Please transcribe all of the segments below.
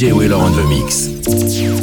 DJ Wheeler on the mix.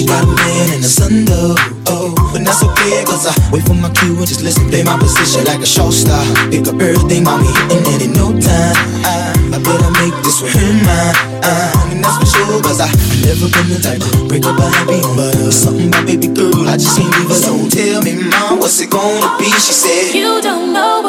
she riding in the sun though. Oh, but that's okay, cause I wait for my cue and just listen. Play my position like a show star. Pick up everything, mommy, hitting it in no time. I, I better make this with her mine. I, and that's for sure, cause I never been the type to break up a happy home. But uh, something about baby girl, I just can't leave so Tell me, mom, what's it gonna be? She said, You don't know.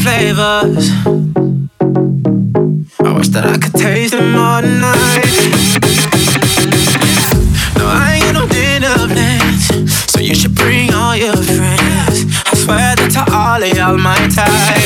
Flavors. I wish that I could taste them all night. No, I ain't got no dinner plans, so you should bring all your friends. I swear that to all of y'all my type.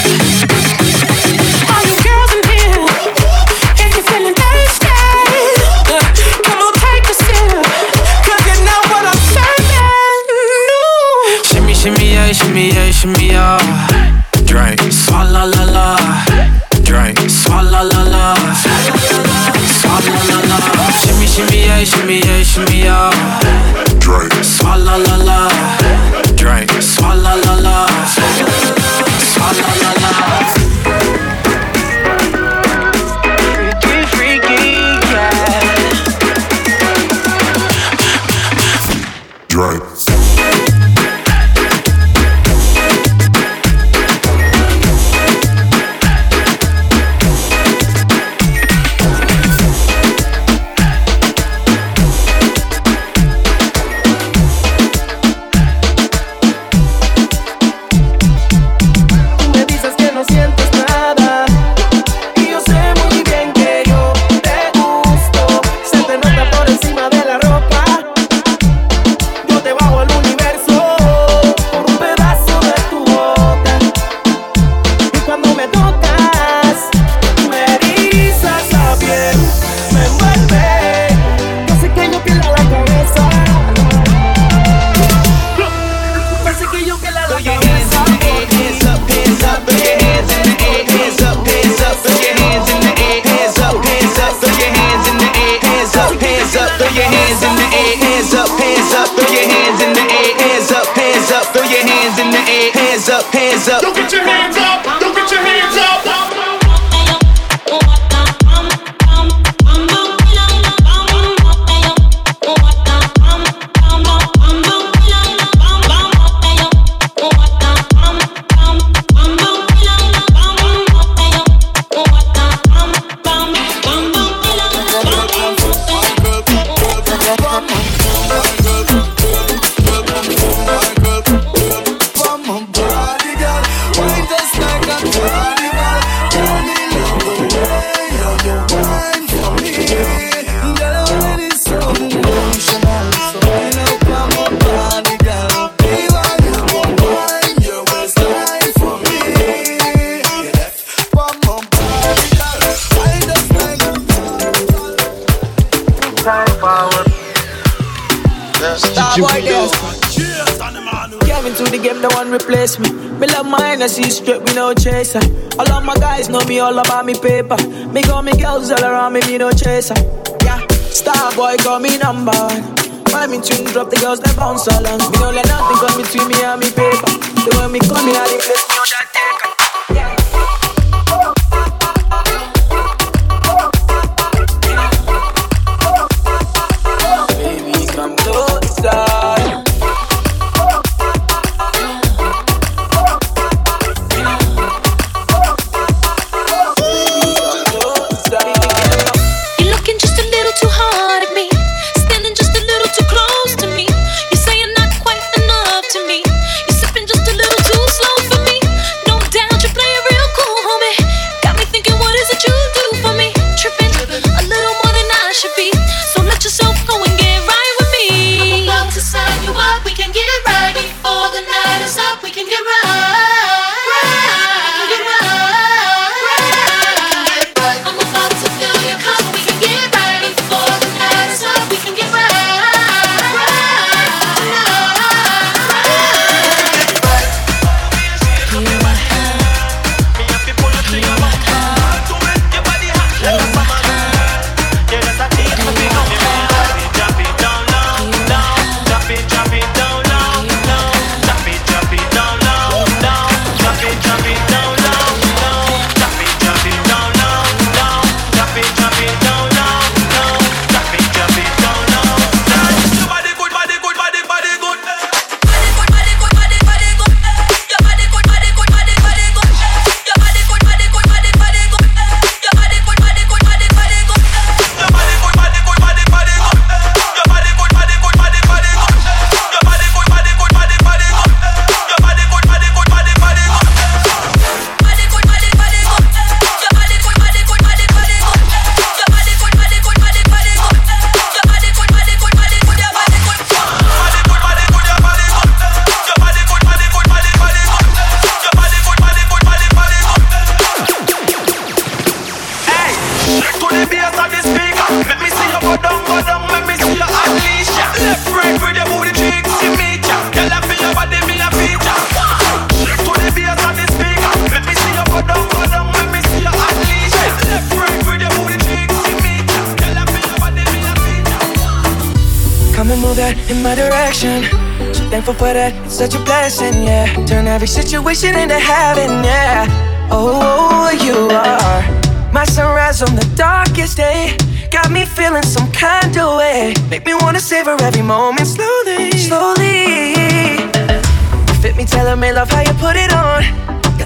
Boy there. Came into the game, the one replace me. Me love my energy straight, we no chaser. All of my guys know me all about me paper. Me got me girls all around me, me no chaser. Yeah, star boy got me number one. When me tune drop, the girls they bounce along. Me don't let nothing come between me and me paper. The way me come place me on that taker. Situation into heaven, yeah. Oh, you are my sunrise on the darkest day. Got me feeling some kind of way. Make me wanna savor every moment slowly, slowly. Fit me, tell me love how you put it on.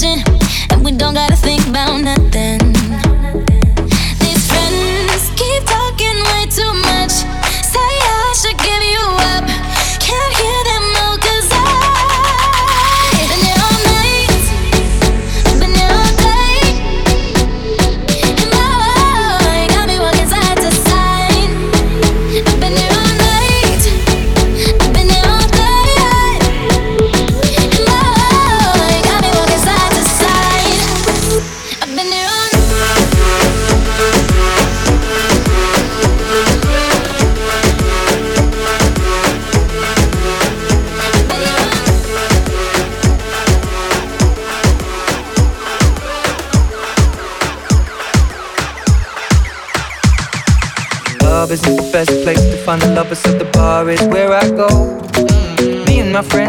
give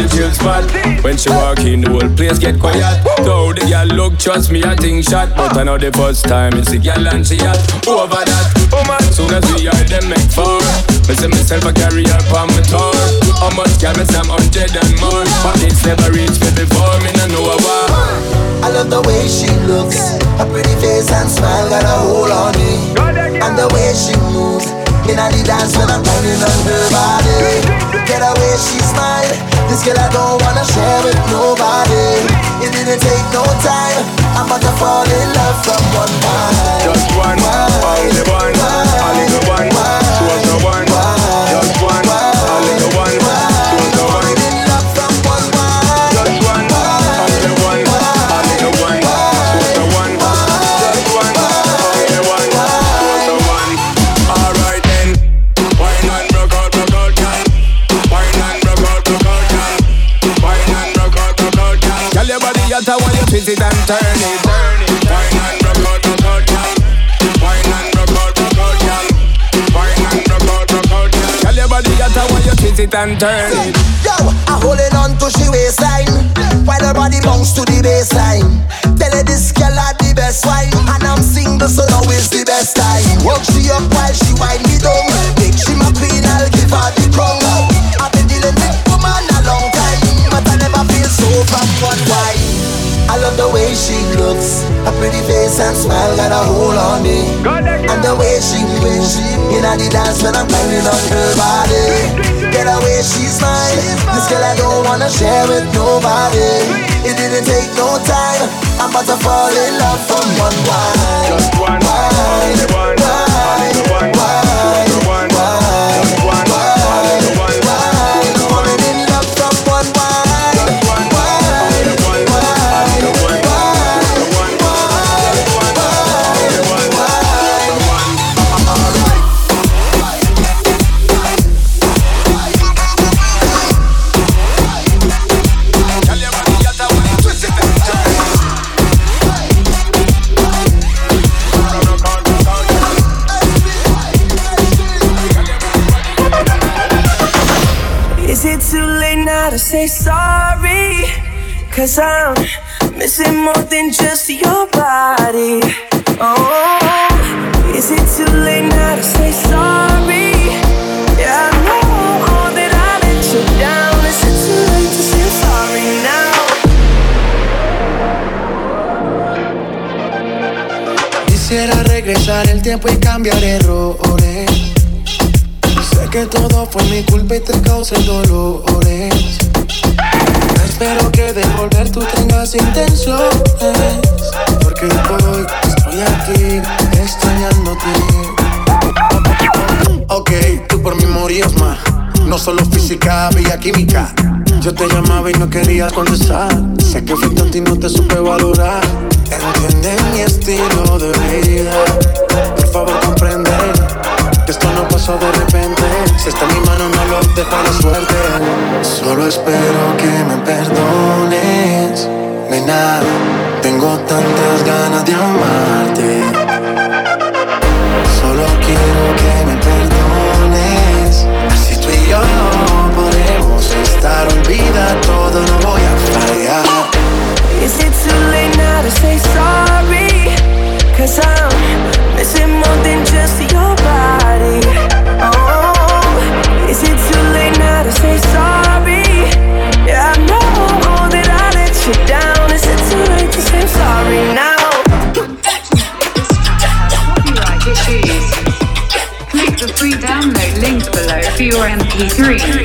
the chill spot. When she walk in, the whole place get quiet. Though the girl look, trust me, I think shot. But I know the first time it's the girl and she hot. Over that, oh man, soon as we are them make four. Me say myself a carry her on my tour. How much can me some hundred and more? But it's never reached me before, me no know war. I love the way she looks, her pretty face and smile got a hold on me. And the way she moves, in the dance when I'm grinding on her body. Get the way she smile, this girl I don't wanna share with nobody. It didn't take no time, I'm about to fall in love from one time. Just one, only one, only the one. She was. The one. It and turn it. Wine and rock out, rock out, girl. Wine and rock out, rock out, girl. Wine and rock out, rock out, girl. Tell your body that I you twist it and turn it. Yo, I'm holding on to she waistline while her body bounce to the baseline. Say sorry? Cause I'm missing more than just your body. Oh, is it too late now to say sorry? Yeah, I know that I let you down. Is it too late to say sorry now? Quisiera regresar el tiempo y cambiar errores. Sé que todo fue mi culpa y te causé dolores. Espero que de volver tú tengas intenciones. Porque hoy estoy aquí extrañándote. Ok, tú por mí morías más. No solo física, había química. Yo te llamaba y no querías contestar. Sé que fui tonto y no te supe valorar. Entiende mi estilo de vida. Por favor, comprende que esto no pasó de repente. Si está en mi mano, no lo dejo a la suerte. Solo espero que me perdones. Nena, tengo tantas ganas de amarte. Solo quiero que me perdones. Así tú y yo podemos estar. Olvida todo, no voy a fallar. Is it too late now to say sorry? Cause I'm Three.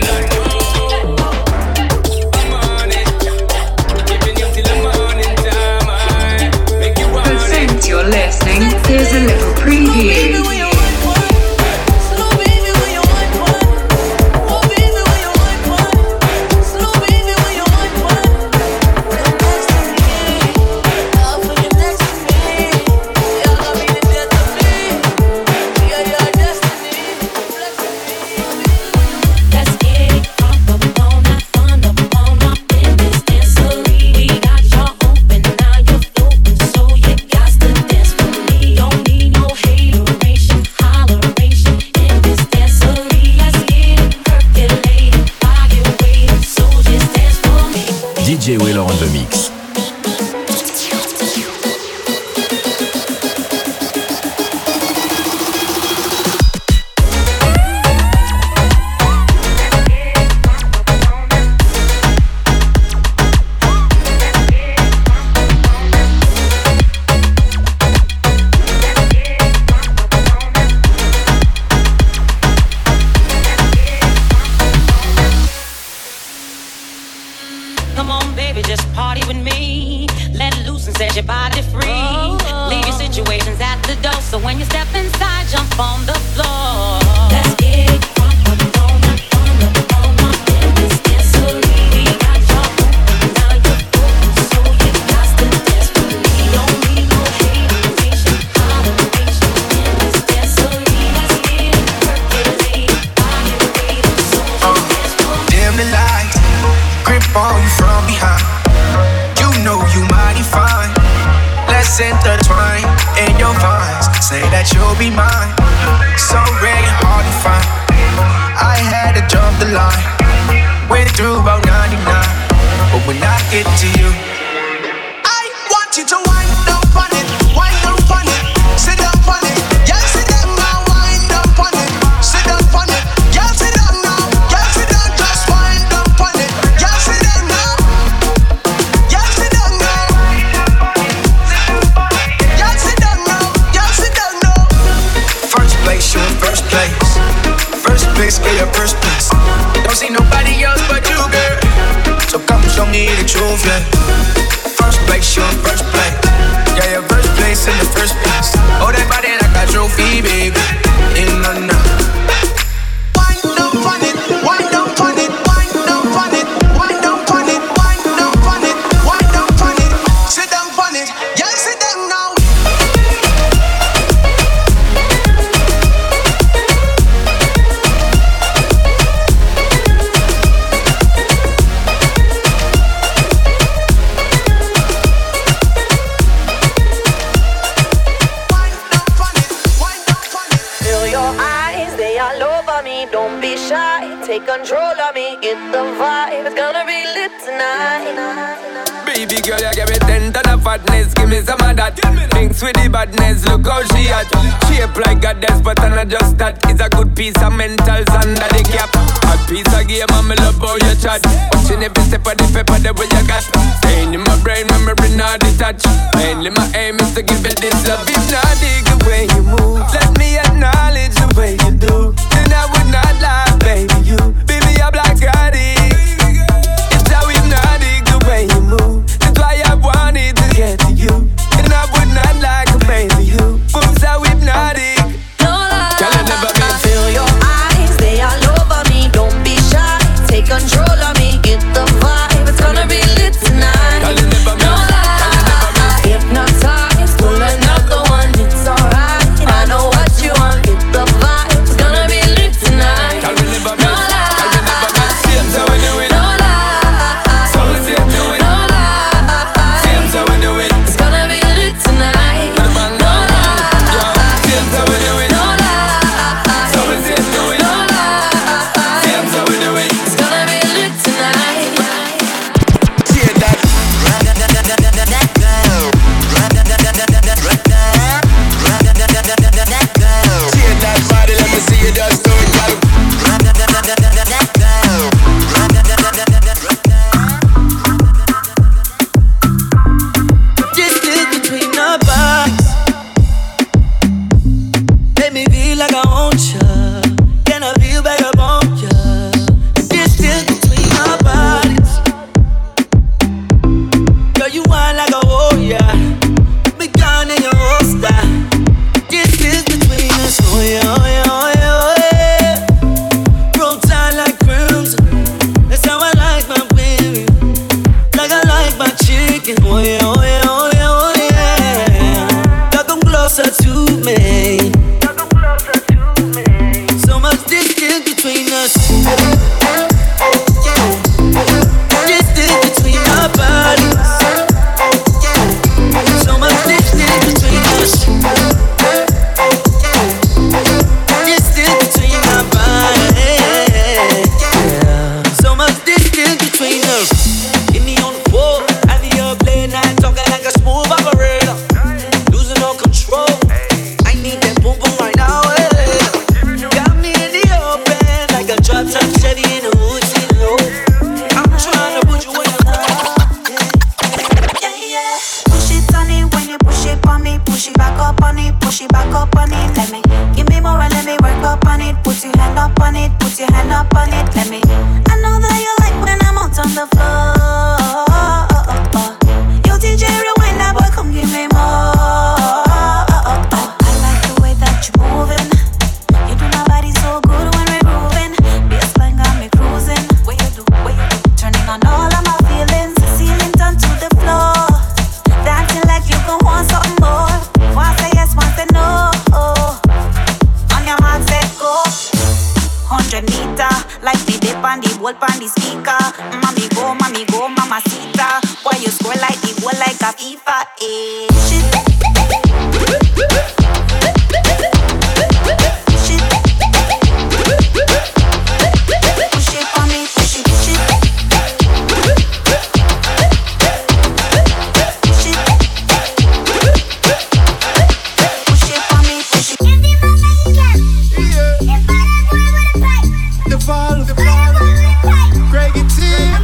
Greg and T.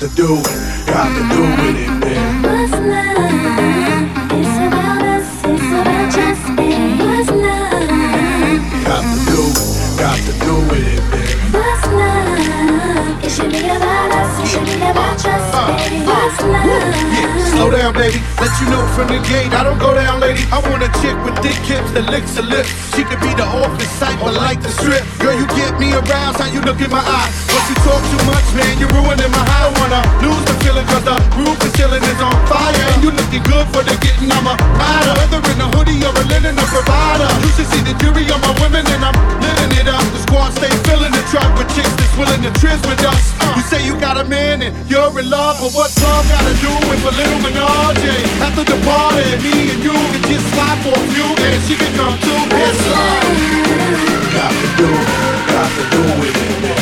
to do it, got to do with it, man. What's love? It's about us, it's about just what's love? Got to do it, got to do with it, man. What's love? It should be about us, it should be about just what's love? Slow down, baby. Let you know from the gate. I don't go down, lady. I want a chick with thick hips that licks her lips. She could be the office type, but like the strip. Girl, you get me aroused. How you look in my eyes? But you talk too much, man. You're ruining my high. I wanna uh. lose the feeling, cause the roof is chilling is on fire. And you looking good for the getting. I'm a rider. Whether in a hoodie or a linen, a provider. You should see the jury on my women, and I'm living it up. The squad stay filling the truck with chicks that's willing to trizz with us. Uh. You say you got a man and you're in love, but what's love gotta do with a little menage? After the party, me and you can just slide for a few, and she can come too. It's love. Got to do, got to do it, man.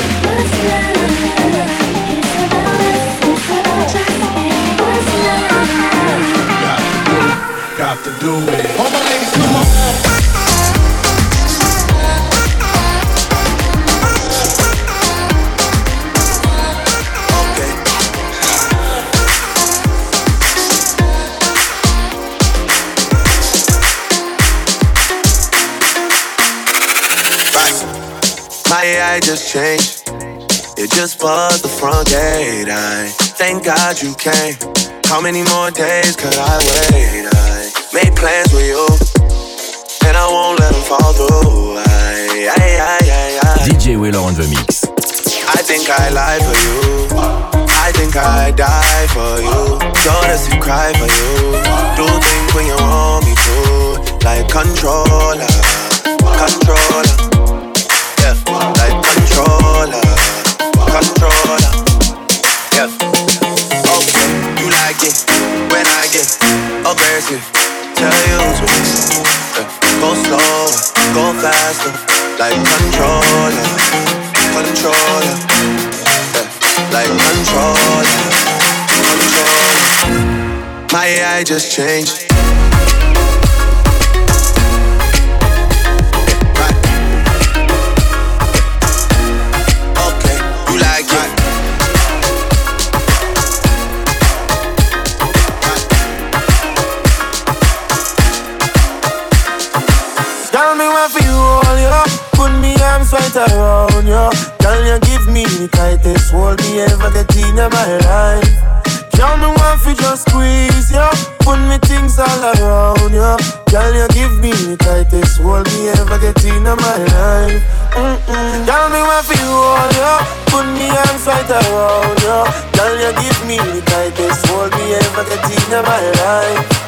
Love? It's about us, it's about being what's love? Got to do it. My AI just changed. It just buzzed the front gate. I thank God you came. How many more days could I wait? I made plans with you, and I won't let them fall through. I, I, I. DJ Wheeler on the mix. I think I lie for you. I think I die for you. Jealous and cry for you. Do things when you want me to. Like controller, controller. Controller, controller. Yeah. Oh, okay, you like it when I get aggressive. Tell you to yeah. go slower, go faster. Like controller, controller. Yeah. Like controller, controller. My AI just changed. Around you. Girl, you give me the tightest hold me ever get in my life. Girl, me want fi just squeeze you, put me things all around you. Girl, you give me the tightest hold me ever get in my life. Mm-mm. Girl, me want fi hold you, put me hands right around you. Girl, you give me the tightest hold me ever get in my life.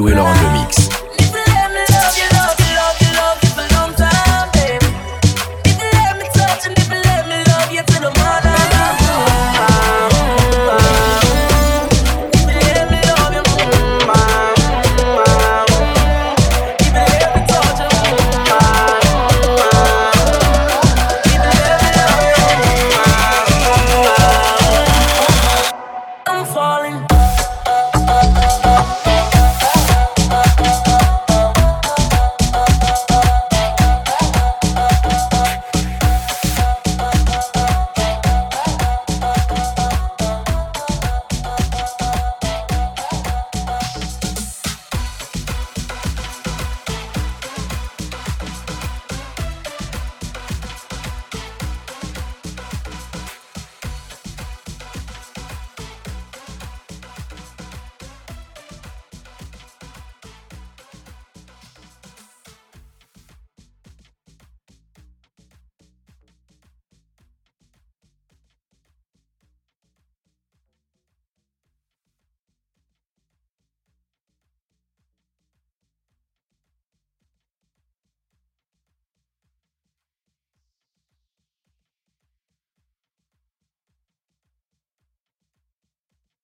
Laurent Comics.